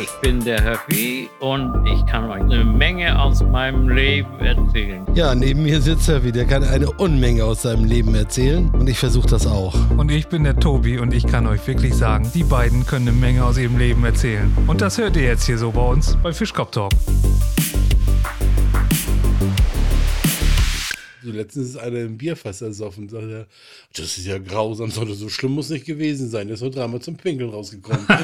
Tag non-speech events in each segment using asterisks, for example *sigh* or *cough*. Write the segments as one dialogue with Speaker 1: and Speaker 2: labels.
Speaker 1: Ich bin der Höffi und ich kann euch eine Menge aus meinem Leben erzählen.
Speaker 2: Ja, neben mir sitzt Höffi, der kann eine Unmenge aus seinem Leben erzählen und ich versuche das auch.
Speaker 3: Und ich bin der Tobi und ich kann euch wirklich sagen, die beiden können eine Menge aus ihrem Leben erzählen. Und das hört ihr jetzt hier so bei uns bei Fischkopf Talk.
Speaker 2: So letztens ist einer im Bierfass ersoffen. Sagt er, das ist ja grausam, sollte so schlimm muss nicht gewesen sein. Er ist nur dreimal zum Pinkeln rausgekommen. *laughs*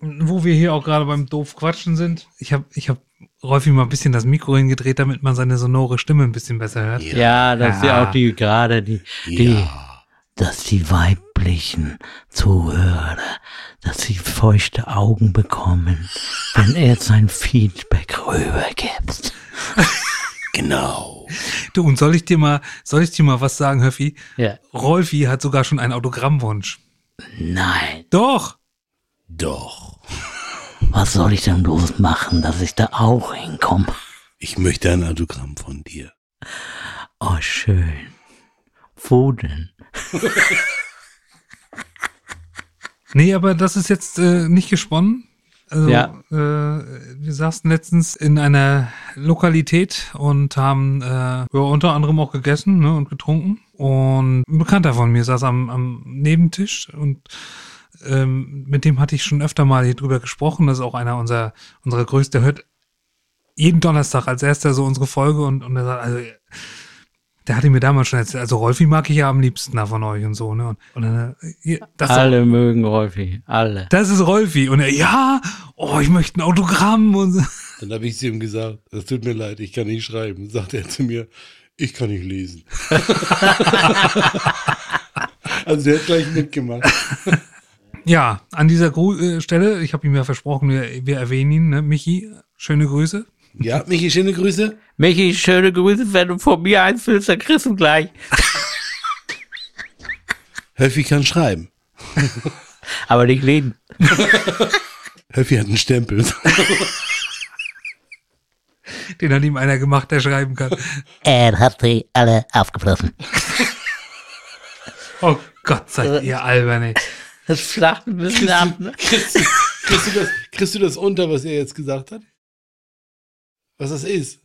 Speaker 3: Wo wir hier auch gerade beim doof quatschen sind, ich habe ich hab Rolfi mal ein bisschen das Mikro hingedreht, damit man seine sonore Stimme ein bisschen besser hört.
Speaker 1: Ja, das ist ja auch die gerade die, die
Speaker 2: ja.
Speaker 4: dass die weiblichen Zuhörer, dass sie feuchte Augen bekommen, wenn er sein Feedback rübergibt.
Speaker 2: Genau.
Speaker 3: Du, und soll ich dir mal, soll ich dir mal was sagen, Höffi?
Speaker 1: Ja.
Speaker 3: Rolfi hat sogar schon einen Autogrammwunsch.
Speaker 4: Nein,
Speaker 3: Doch!
Speaker 2: Doch.
Speaker 4: was soll ich denn bloß machen, dass ich da auch hinkomme?
Speaker 2: Ich möchte ein Autogramm von dir.
Speaker 4: Oh, schön. Wo denn?
Speaker 3: Nee, aber das ist jetzt äh, nicht gesponnen. Also,
Speaker 1: Ja.
Speaker 3: äh, wir saßen letztens in einer Lokalität und haben äh, ja, unter anderem auch gegessen ne, und getrunken. Und ein Bekannter von mir saß am, am Nebentisch und ähm, mit dem hatte ich schon öfter mal hier drüber gesprochen. Das ist auch einer unserer, unserer größten, der hört jeden Donnerstag als erster so unsere Folge und, und er sagt, also der hatte mir damals schon erzählt, also Rolfi mag ich ja am liebsten da von euch und so, ne? Und, und dann, äh, ist auch-
Speaker 1: alle mögen Rolfi, alle.
Speaker 3: das ist Rolfi. Und er, ja, oh, ich möchte ein Autogramm und so.
Speaker 2: Dann habe ich zu ihm gesagt, es tut mir leid, ich kann nicht schreiben. Sagt er zu mir, ich kann nicht lesen. *laughs* also der hat gleich mitgemacht.
Speaker 3: Ja, an dieser Gru äh, Stelle, ich habe ihm ja versprochen, wir, wir erwähnen ihn, ne? Michi, schöne Grüße.
Speaker 2: Ja, Michi, schöne Grüße.
Speaker 1: Michi, schöne Grüße, wenn du von mir eins willst, dann kriegst du gleich.
Speaker 2: Höffi kann schreiben. *laughs*
Speaker 1: Aber nicht lesen.
Speaker 2: Höffi hat einen Stempel. *laughs*
Speaker 3: Den hat ihm einer gemacht, der schreiben kann.
Speaker 4: Er hat sie alle aufgefressen.
Speaker 3: Oh Gott, seid ihr albern, ey.
Speaker 1: Das flacht ein bisschen ab, ne?
Speaker 2: Kriegst du, kriegst, du das, kriegst du das unter, was er jetzt gesagt hat? Was das ist?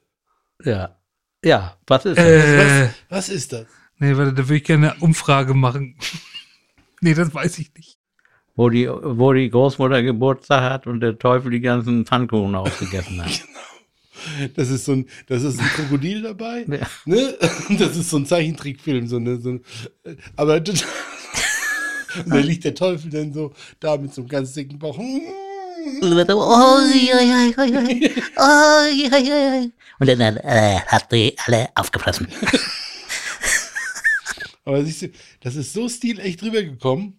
Speaker 1: Ja. Ja, was ist das?
Speaker 3: Äh,
Speaker 2: Was, was ist das?
Speaker 3: nee, warte, da würde ich gerne eine Umfrage machen. *laughs* nee, das weiß ich nicht.
Speaker 1: Wo die, wo die Großmutter Geburtstag hat und der Teufel die ganzen Pfannkuchen aufgegessen hat. *laughs*
Speaker 2: Das ist so ein, das ist ein Krokodil dabei.
Speaker 1: Ja.
Speaker 2: Ne? *laughs* Das ist so ein Zeichentrickfilm, so eine, so ein, aber und da liegt der Teufel dann so da mit so einem ganz dicken Bauch.
Speaker 4: Und dann äh, hat sie alle aufgefressen. *laughs*
Speaker 2: Aber siehst du, das ist so stilecht rübergekommen.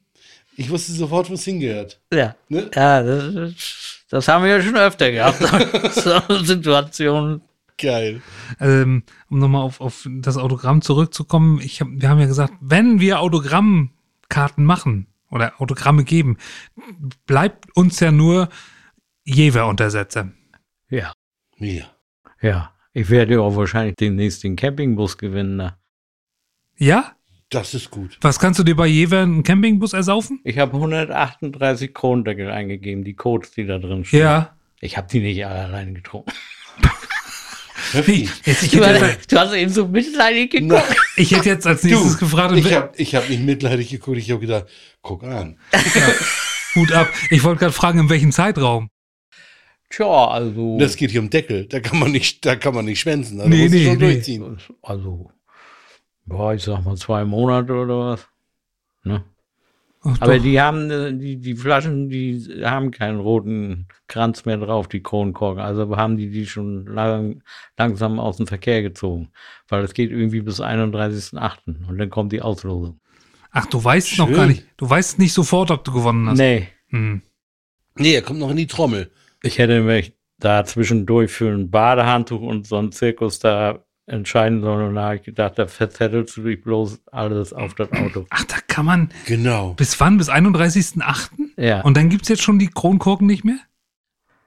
Speaker 2: Ich wusste sofort, wo es hingehört.
Speaker 1: Ja.
Speaker 2: Ne?
Speaker 1: Ja, das, das haben wir ja schon öfter gehabt. *laughs* so Situationen.
Speaker 2: Geil.
Speaker 3: Ähm, um nochmal auf, auf das Autogramm zurückzukommen, ich hab, wir haben ja gesagt, wenn wir Autogrammkarten machen oder Autogramme geben, bleibt uns ja nur Jever-Untersetzer.
Speaker 1: Ja.
Speaker 2: Ja.
Speaker 1: Ja. Ich werde auch wahrscheinlich demnächst den Campingbus gewinnen. Ne?
Speaker 3: Ja?
Speaker 2: Das ist gut.
Speaker 3: Was kannst du dir bei Jever einen Campingbus ersaufen?
Speaker 1: Ich habe 138 Kronendeckel eingegeben, die Codes, die da drin stehen.
Speaker 3: Ja.
Speaker 1: Ich habe die nicht alle alleine getrunken. *laughs*
Speaker 3: Jetzt, ich,
Speaker 1: Du,
Speaker 3: hätte,
Speaker 1: hast- du hast eben so mitleidig geguckt.
Speaker 2: Na,
Speaker 3: ich hätte jetzt als nächstes gefragt, und
Speaker 2: ich habe ich hab nicht mitleidig geguckt. Ich habe gedacht, guck an.
Speaker 3: Hut ab. Ich wollte gerade fragen, in welchem Zeitraum?
Speaker 1: Tja, also.
Speaker 2: Das geht hier um Deckel. Da kann man nicht, da kann man nicht schwänzen. Da
Speaker 3: Nee,
Speaker 2: muss
Speaker 3: nee,
Speaker 2: schon
Speaker 3: nee.
Speaker 2: durchziehen.
Speaker 1: Also. Ja, ich sag mal zwei Monate oder was. Ne?
Speaker 3: Ach,
Speaker 1: Aber
Speaker 3: doch.
Speaker 1: die haben, äh, die, die Flaschen, die haben keinen roten Kranz mehr drauf, die Kronkorken. Also haben die die schon lang, langsam aus dem Verkehr gezogen. Weil es geht irgendwie bis 31.8. und dann kommt die Auslosung.
Speaker 3: Ach, du weißt noch
Speaker 2: Schön.
Speaker 3: gar nicht. Du weißt nicht sofort, ob du gewonnen hast.
Speaker 1: Nee,
Speaker 3: Hm.
Speaker 2: Nee, er kommt noch in die Trommel.
Speaker 1: ich hätte mich da zwischendurch für ein Badehandtuch und so einen Zirkus da entscheiden sollen. Und da habe ich gedacht, da verzettelst du dich bloß alles auf das Auto.
Speaker 3: Ach, da kann man.
Speaker 2: Genau.
Speaker 3: Bis wann? Bis 31.08.?
Speaker 1: Ja,
Speaker 3: Und dann gibt's jetzt schon die Kronkorken nicht mehr?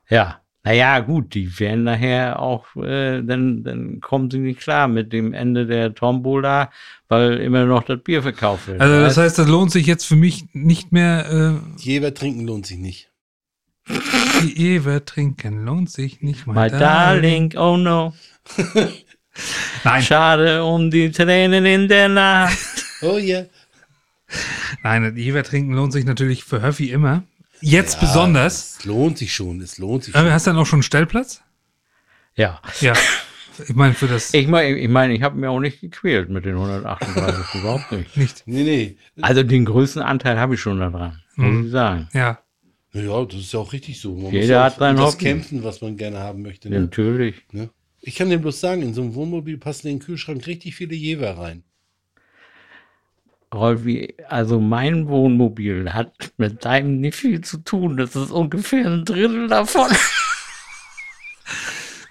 Speaker 1: ja. Naja, gut, die werden nachher auch, äh, dann, dann kommen sie nicht klar mit dem Ende der Tombola, weil immer noch das Bier verkauft wird.
Speaker 3: Also das
Speaker 1: weißt?
Speaker 3: heißt, das lohnt sich jetzt für mich nicht mehr
Speaker 2: Jever trinken lohnt sich nicht.
Speaker 3: äh, die Ewe trinken. Lohnt sich nicht
Speaker 1: My darling, oh no, *laughs*
Speaker 3: Nein,
Speaker 1: schade um die Tränen in der Nacht.
Speaker 2: Oh ja.
Speaker 3: nein, die Ewe trinken lohnt sich natürlich für Höffi immer. Jetzt besonders.
Speaker 2: Es lohnt sich schon, es lohnt sich schon.
Speaker 3: hast du dann auch schon einen Stellplatz?
Speaker 1: Ja,
Speaker 3: Ja. Ich meine, für das
Speaker 1: ich meine, ich, mein, ich habe mir auch nicht gequält mit den 138, *laughs* überhaupt nicht.
Speaker 3: nicht.
Speaker 2: Nee, nee.
Speaker 1: Also den größten Anteil habe ich schon daran, muss ich sagen.
Speaker 3: Ja.
Speaker 2: Ja, das ist ja auch richtig so. Man
Speaker 1: Jeder
Speaker 2: muss
Speaker 1: hat
Speaker 2: auch
Speaker 1: sein
Speaker 2: das
Speaker 1: Hobby.
Speaker 2: kämpfen, was man gerne haben möchte. Ne?
Speaker 1: Natürlich.
Speaker 2: Ne? Ich kann dir bloß sagen, in so einem Wohnmobil passen in den Kühlschrank richtig viele Jever rein.
Speaker 1: Rolfi, also mein Wohnmobil hat mit deinem nicht viel zu tun. Das ist ungefähr ein Drittel davon. *laughs*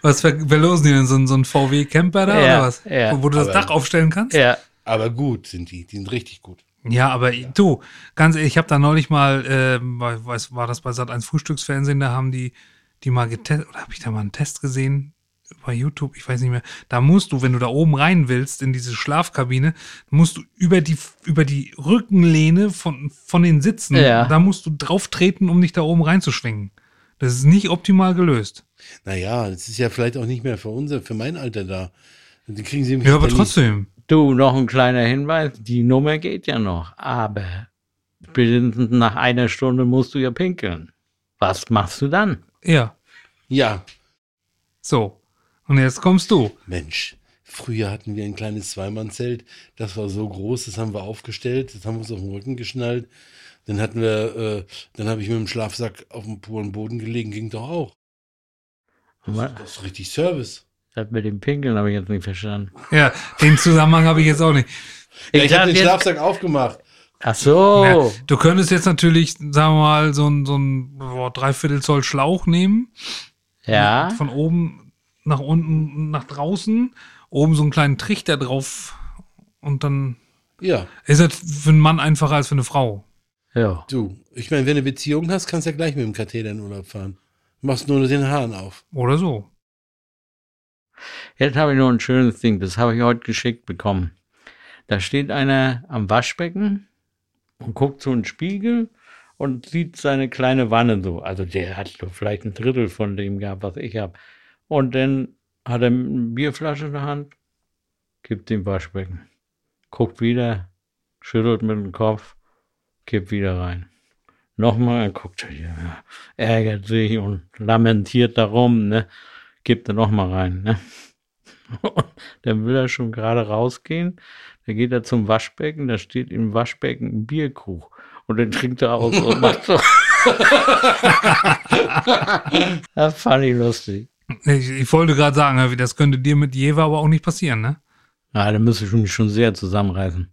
Speaker 3: Was ver verlosen die denn? So, ein- so ein VW-Camper da
Speaker 1: Ja,
Speaker 3: oder was?
Speaker 1: ja.
Speaker 3: Wo, wo du das
Speaker 2: Aber-
Speaker 3: Dach aufstellen kannst?
Speaker 1: ja.
Speaker 2: Aber gut sind die, die sind richtig gut.
Speaker 3: Ja, aber du, ganz ehrlich, ich habe da neulich mal, äh, weiß, war das bei Sat 1 Frühstücksfernsehen, da haben die, die mal getestet, oder habe ich da mal einen Test gesehen bei YouTube, ich weiß nicht mehr. Da musst du, wenn du da oben rein willst in diese Schlafkabine, musst du über die über die Rückenlehne von von den Sitzen,
Speaker 1: Ja.
Speaker 3: da musst du drauf treten, um dich da oben reinzuschwingen. Das ist nicht optimal gelöst.
Speaker 2: Naja, das ist ja vielleicht auch nicht mehr für unser, für mein Alter da. Die kriegen sie
Speaker 3: Ja, aber trotzdem.
Speaker 1: Du, noch ein kleiner Hinweis. Die Nummer geht ja noch. Aber spätestens nach einer Stunde musst du ja pinkeln. Was machst du dann?
Speaker 3: Ja.
Speaker 2: Ja,
Speaker 3: so. Und jetzt kommst du.
Speaker 2: Mensch. Früher hatten wir ein kleines Zweimannzelt. Das war so groß, das haben wir aufgestellt. Das haben wir uns auf den Rücken geschnallt. Dann hatten wir, äh, dann habe ich mit dem Schlafsack auf dem puren Boden gelegen, ging doch auch.
Speaker 1: Was?
Speaker 2: Das ist richtig Service.
Speaker 1: Das mit dem Pinkeln habe ich jetzt nicht verstanden.
Speaker 3: Ja, den Zusammenhang habe ich jetzt auch nicht.
Speaker 2: Ja, ich habe den Schlafsack aufgemacht.
Speaker 1: Ach so.
Speaker 3: Ja, du könntest jetzt natürlich, sagen wir mal, so ein, so ein boah, Dreiviertel Zoll Schlauch nehmen.
Speaker 1: Ja.
Speaker 3: Von oben nach unten nach draußen. Oben so einen kleinen Trichter drauf. Und dann
Speaker 2: Ja,
Speaker 3: ist das für einen Mann einfacher als für eine Frau.
Speaker 1: Ja.
Speaker 2: du. Ich meine, wenn du eine Beziehung hast, kannst du ja gleich mit dem Katheter in Urlaub fahren. Machst nur den Hahn auf.
Speaker 3: Oder so.
Speaker 1: Jetzt habe ich noch ein schönes Ding. Das habe ich heute geschickt bekommen. Da steht einer am Waschbecken und guckt so in den Spiegel und sieht seine kleine Wanne so. Also der hat so vielleicht ein Drittel von dem gehabt, was ich habe. Und dann hat er eine Bierflasche in der Hand, kippt den Waschbecken, guckt wieder, schüttelt mit dem Kopf, kippt wieder rein. Nochmal, guckt er hier, ja, ärgert sich und lamentiert darum, ne? Kippt er nochmal rein, ne? Und dann will er schon gerade rausgehen. Da geht er zum Waschbecken, da steht im Waschbecken ein Bierkrug. Und dann trinkt er aus und macht so. *laughs* das fand ich lustig.
Speaker 3: Ich, ich wollte gerade sagen, das könnte dir mit Jever aber auch nicht passieren, ne?
Speaker 1: Ja, da müsste ich mich schon sehr zusammenreißen.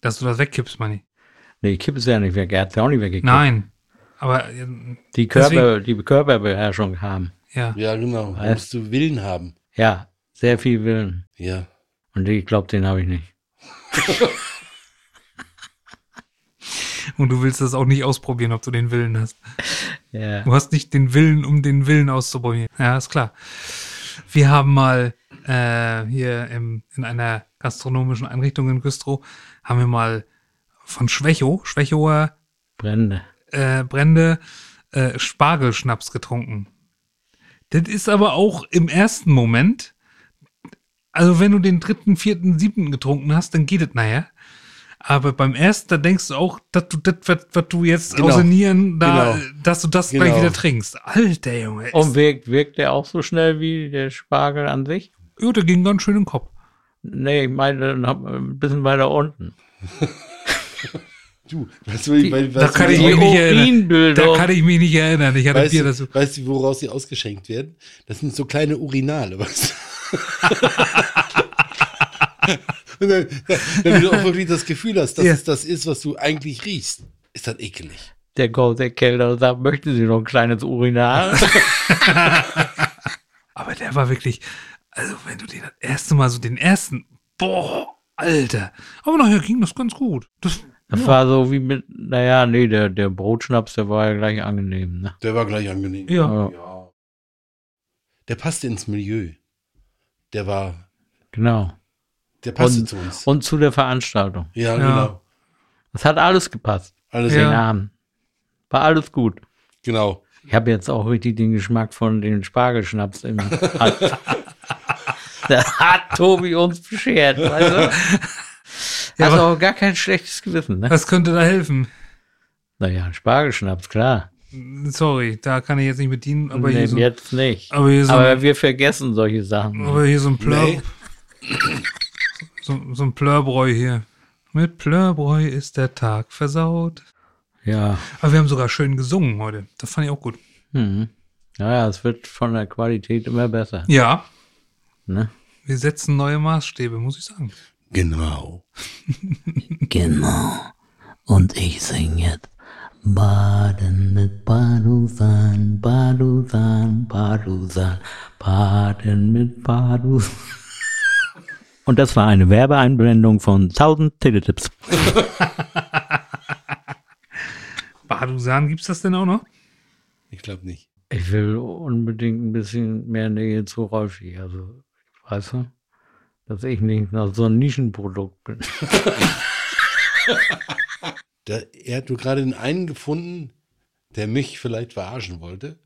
Speaker 3: Dass du das wegkippst, Manni.
Speaker 1: Nee, ich kippe es ja nicht weg. Er hat es ja auch nicht weggekippt.
Speaker 3: Nein. Aber ähm,
Speaker 1: Die, Körper, die Körperbeherrschung haben.
Speaker 3: ja.
Speaker 2: Ja, genau. Da
Speaker 1: Was?
Speaker 2: musst du Willen haben.
Speaker 1: Ja, sehr viel Willen.
Speaker 2: Ja.
Speaker 1: Und ich glaube, den habe ich nicht. *laughs*
Speaker 3: Und du willst das auch nicht ausprobieren, ob du den Willen hast.
Speaker 1: Ja.
Speaker 3: Du hast nicht den Willen, um den Willen auszuprobieren. Ja, ist klar. Wir haben mal äh, hier im, in einer gastronomischen Einrichtung in Güstrow, haben wir mal von Schwächow, Schwächower
Speaker 1: Brände.
Speaker 3: äh, Brände, äh, Spargelschnaps getrunken. Das ist aber auch im ersten Moment, also wenn du den dritten, vierten, siebten getrunken hast, dann geht es nachher. Aber beim ersten, da denkst du auch, dass du das, was, du jetzt
Speaker 2: Genau.
Speaker 3: Nieren da,
Speaker 2: Genau.
Speaker 3: dass du das gleich
Speaker 2: Genau.
Speaker 3: wieder trinkst. Alter Junge.
Speaker 1: Und wirkt, wirkt der auch so schnell wie der Spargel an sich?
Speaker 3: ja, der ging ganz schön den Kopf.
Speaker 1: Nee, ich meine ein bisschen weiter unten. *laughs*
Speaker 2: Du, weißt du, weißt,
Speaker 3: da kann ich
Speaker 2: du,
Speaker 3: mich nicht erinnern. Da kann ich mich nicht erinnern. Ich hatte
Speaker 2: weißt,
Speaker 3: Bier dazu.
Speaker 2: du, weißt du, woraus sie ausgeschenkt werden? Das sind so kleine Urinale, *laughs* weißt du? *laughs* Damit du auch wirklich das Gefühl hast, dass
Speaker 3: Ja.
Speaker 2: es das ist, was du eigentlich riechst. Ist das ekelig.
Speaker 1: Der kommt der Kellner und sagt, möchten Sie noch ein kleines Urinal? *laughs*
Speaker 3: Aber der war wirklich, also wenn du den das erste Mal so den ersten, boah, Alter. Aber nachher ging das ganz gut. Das,
Speaker 1: Das war so wie mit, naja, nee, der, der Brotschnaps, der war ja gleich angenehm, ne?
Speaker 2: Der war gleich angenehm.
Speaker 3: ja.
Speaker 1: Ja.
Speaker 2: der passte ins Milieu. Der war,
Speaker 1: Genau.
Speaker 2: Der passte
Speaker 1: Und,
Speaker 2: zu uns.
Speaker 1: und zu der Veranstaltung.
Speaker 2: ja,
Speaker 3: Ja.
Speaker 2: genau.
Speaker 1: Es hat alles gepasst.
Speaker 2: Alles
Speaker 1: Den
Speaker 3: Ja.
Speaker 1: Namen. War alles gut.
Speaker 2: genau.
Speaker 1: Ich habe jetzt auch richtig den Geschmack von den Spargelschnaps im Hals. *laughs* Da hat Tobi uns beschert, weißt du? *laughs*
Speaker 3: Ja,
Speaker 1: Hast
Speaker 3: aber-
Speaker 1: auch gar kein schlechtes Gewissen, ne?
Speaker 3: Was könnte da helfen?
Speaker 1: Naja, Spargelschnaps, klar.
Speaker 3: Sorry, da kann ich jetzt nicht mit dienen, aber,
Speaker 1: nee,
Speaker 3: hier, so,
Speaker 1: jetzt nicht.
Speaker 3: aber hier so
Speaker 1: Aber
Speaker 3: ein,
Speaker 1: wir vergessen solche Sachen.
Speaker 3: aber hier so ein Plör,
Speaker 2: Nee. *laughs*
Speaker 3: so, so ein Plörbräu hier. Mit Plörbräu ist der Tag versaut.
Speaker 1: Ja.
Speaker 3: Aber wir haben sogar schön gesungen heute. Das fand ich auch gut.
Speaker 1: Mhm. Naja, es wird von der Qualität immer besser.
Speaker 3: Ja,
Speaker 1: Ne?
Speaker 3: wir setzen neue Maßstäbe, muss ich sagen.
Speaker 2: Genau. *laughs*
Speaker 4: Genau. Und ich sing jetzt Baden mit Badusan, Badusan, Badusan, Baden mit Badusan. Und das war eine Werbeeinblendung von 1000 Teletipps. *laughs*
Speaker 3: Badusan, gibt's das denn auch noch?
Speaker 2: Ich glaube nicht.
Speaker 1: Ich will unbedingt ein bisschen mehr Nähe zu Rolfi. Also, weißt du, dass ich nicht noch so ein Nischenprodukt bin. *laughs*
Speaker 2: Da, er hat nur gerade den einen gefunden, der mich vielleicht verarschen wollte.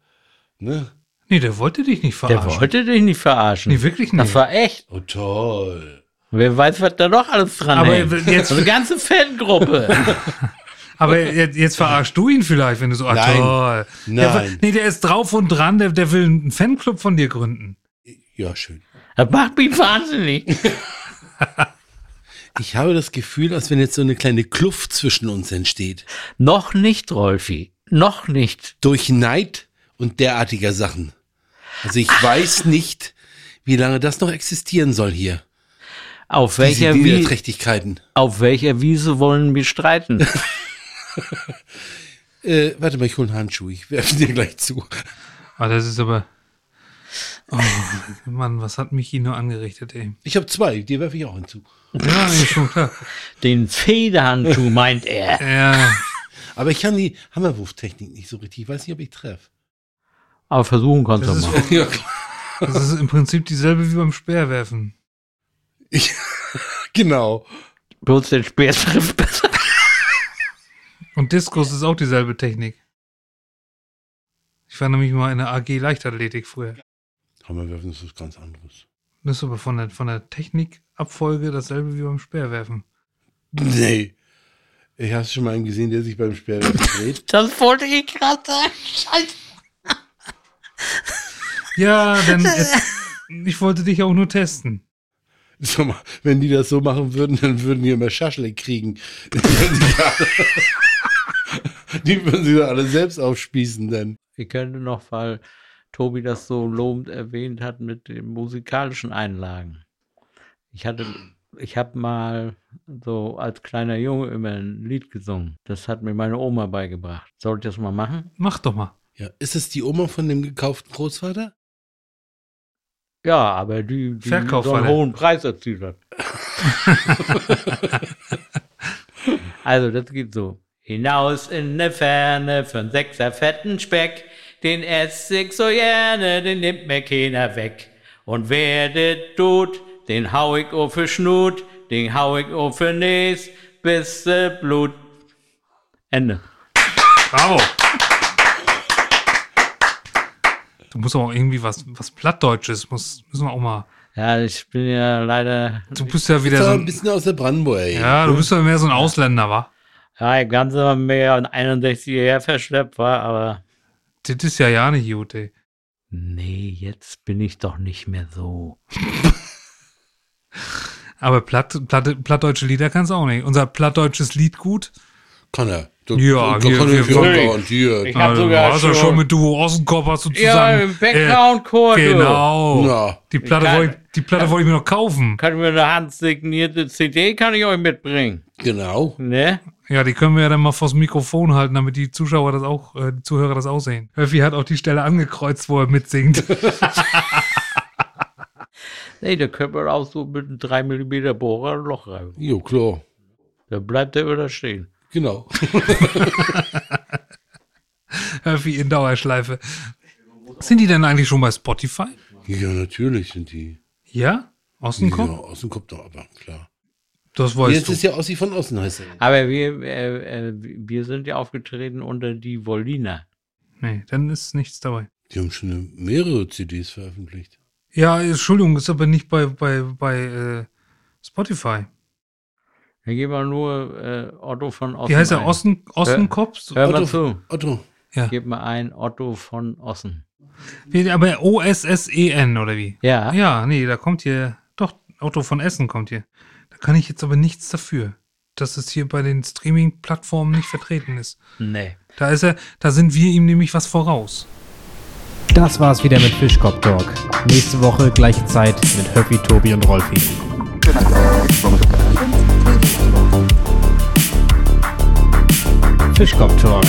Speaker 2: Ne?
Speaker 3: Nee, der wollte dich nicht
Speaker 1: Der
Speaker 3: verarschen.
Speaker 1: wollte dich nicht verarschen.
Speaker 3: Nee, wirklich
Speaker 1: Das
Speaker 3: nicht.
Speaker 1: war echt.
Speaker 2: Oh, toll.
Speaker 1: Wer weiß, was da noch alles dran
Speaker 3: Aber
Speaker 1: hängt.
Speaker 3: jetzt-
Speaker 1: eine ganze Fangruppe. *laughs*
Speaker 3: Aber jetzt, jetzt verarschst du ihn vielleicht, wenn du so, ah,
Speaker 2: Nein.
Speaker 3: toll. Der,
Speaker 2: Nein.
Speaker 3: nee, der ist drauf und dran, der, der will einen Fanclub von dir gründen.
Speaker 2: Ja, schön.
Speaker 1: Das macht mich wahnsinnig. *laughs*
Speaker 2: Ich habe das Gefühl, als wenn jetzt so eine kleine Kluft zwischen uns entsteht.
Speaker 1: Noch nicht, Rolfi. Noch nicht.
Speaker 2: Durch Neid und derartiger Sachen. Also ich weiß nicht, wie lange das noch existieren soll hier.
Speaker 1: Auf
Speaker 2: Diese
Speaker 1: welcher, Wie
Speaker 2: Niederträchtigkeiten.
Speaker 1: auf welcher Wiese wollen wir streiten? *laughs*
Speaker 2: Äh, warte mal, ich hole einen Handschuh. Ich werfe dir gleich zu.
Speaker 3: Ah, das ist aber. Oh, Mann, was hat mich hier nur angerichtet, ey?
Speaker 2: Ich habe zwei, die werfe ich auch hinzu.
Speaker 3: Ja, ist schon klar.
Speaker 1: Den Federhandschuh meint er.
Speaker 3: Ja,
Speaker 2: Aber ich kann die Hammerwurftechnik nicht so richtig. Ich weiß nicht, ob ich treffe.
Speaker 1: Aber versuchen kannst du
Speaker 3: das ist,
Speaker 1: mal. *laughs*
Speaker 2: Ja,
Speaker 3: das ist im Prinzip dieselbe wie beim Speerwerfen.
Speaker 2: ich, genau.
Speaker 1: Bloß den Speer trifft besser.
Speaker 3: Und Diskus ist auch dieselbe Technik. Ich war nämlich mal in der AG Leichtathletik früher.
Speaker 2: Hammerwerfen ist was ganz anderes.
Speaker 3: Das ist aber von der, von der Technikabfolge dasselbe wie beim Speerwerfen.
Speaker 2: Nee. Ich habe schon mal einen gesehen, der sich beim Speerwerfen dreht.
Speaker 1: Das wollte ich gerade sagen. Scheiße.
Speaker 3: Ja, denn *laughs* es, ich wollte dich auch nur testen.
Speaker 2: Sag mal, wenn die das so machen würden, dann würden die immer Schaschlik kriegen. *laughs* Die würden sich alle, *laughs* die würden sich doch alle selbst aufspießen dann.
Speaker 1: Ich könnte noch, weil Tobi das so lobend erwähnt hat mit den musikalischen Einlagen. Ich hatte, ich habe mal so als kleiner Junge immer ein Lied gesungen. Das hat mir meine Oma beigebracht. Soll ich das mal machen?
Speaker 3: Mach doch mal.
Speaker 2: Ja, ist es die Oma von dem gekauften Großvater?
Speaker 1: Ja, aber die, die so einen hohen Preis erzielt hat. *laughs* also, das geht so. Hinaus in ne Ferne von sechser fetten Speck, den ess ich so gerne, den nimmt mir keiner weg. Und wer das tut, den hau ich auf für Schnut, den hau ich auf für Näs, bis Blut. Ende.
Speaker 3: Bravo. Du musst auch irgendwie was, was Plattdeutsches, muss, müssen wir auch mal.
Speaker 1: Ja, ich bin ja leider,
Speaker 3: Du bist ja wieder so
Speaker 2: ein
Speaker 3: ein,
Speaker 2: bisschen aus der Brandenburg, ey.
Speaker 3: ja, du bist ja mehr so ein Ausländer, wa?
Speaker 1: ja, ich ganz immer mehr 61 her verschleppt war, aber
Speaker 3: Das ist ja ja nicht gut, ey.
Speaker 1: Nee, jetzt bin ich doch nicht mehr so. *laughs*
Speaker 3: Aber Platt, Platt, plattdeutsche Lieder kannst du auch nicht. Unser plattdeutsches Lied gut.
Speaker 2: Kann er.
Speaker 3: Ja, wir-
Speaker 2: kann
Speaker 3: wir-
Speaker 2: er
Speaker 1: wir-
Speaker 2: garantiert.
Speaker 1: Ich hab
Speaker 3: Also,
Speaker 1: sogar
Speaker 3: hast ja
Speaker 1: schon-
Speaker 3: schon mit Duo Ossenkopf hast du
Speaker 1: Ja,
Speaker 3: zusammen.
Speaker 1: im Background-Chor, du.
Speaker 3: Äh, genau.
Speaker 2: Na,
Speaker 3: Die Platte
Speaker 1: Ich kann-
Speaker 3: wollte die Platte wollte ich mir noch kaufen.
Speaker 1: Kann ich mir eine handsignierte CD kann ich euch mitbringen.
Speaker 2: genau.
Speaker 1: Ne?
Speaker 3: Ja, die können wir ja dann mal vors Mikrofon halten, damit die Zuschauer das auch, äh, die Zuhörer das auch sehen. Öffi hat auch die Stelle angekreuzt, wo er mitsingt. *laughs*
Speaker 1: Nee, da können wir auch so mit einem 3 mm Bohrer ein Loch rein.
Speaker 2: Jo, klar.
Speaker 1: Da bleibt der wieder stehen.
Speaker 2: Genau. *laughs*
Speaker 3: Öffi in Dauerschleife. Sind die denn eigentlich schon bei Spotify?
Speaker 2: Ja, natürlich sind die.
Speaker 3: Ja? Ossenkopf?
Speaker 2: Ja, Ossenkopf doch, aber klar.
Speaker 3: Das weißt
Speaker 2: Jetzt
Speaker 3: du.
Speaker 2: ist ja Ossi von Osten, heißt er.
Speaker 1: Aber wir, äh, äh, wir sind ja aufgetreten unter die Wolliner.
Speaker 3: nee, dann ist nichts dabei.
Speaker 2: Die haben schon mehrere CDs veröffentlicht.
Speaker 3: Ja, Entschuldigung, ist aber nicht bei, bei, bei äh, Spotify.
Speaker 1: Geben wir nur äh, Otto von Ossen.
Speaker 3: Wie heißt er? Ossen, Ossenkopf?
Speaker 1: Hör mal
Speaker 2: Otto,
Speaker 1: zu.
Speaker 2: Otto.
Speaker 3: Ja.
Speaker 1: Gib mal ein Otto von Ossen.
Speaker 3: Wie, aber O-S-S-E-N oder wie?
Speaker 1: Ja.
Speaker 3: Ja, nee, da kommt hier, doch, Otto von Essen kommt hier. Da kann ich jetzt aber nichts dafür, dass es hier bei den Streaming-Plattformen nicht vertreten ist.
Speaker 1: Nee.
Speaker 3: Da ist er, da sind wir ihm nämlich was voraus.
Speaker 5: Das war's wieder mit Fischkopf Talk. Nächste Woche gleiche Zeit mit Höppi, Tobi und Rolfi. Fischkopf Talk,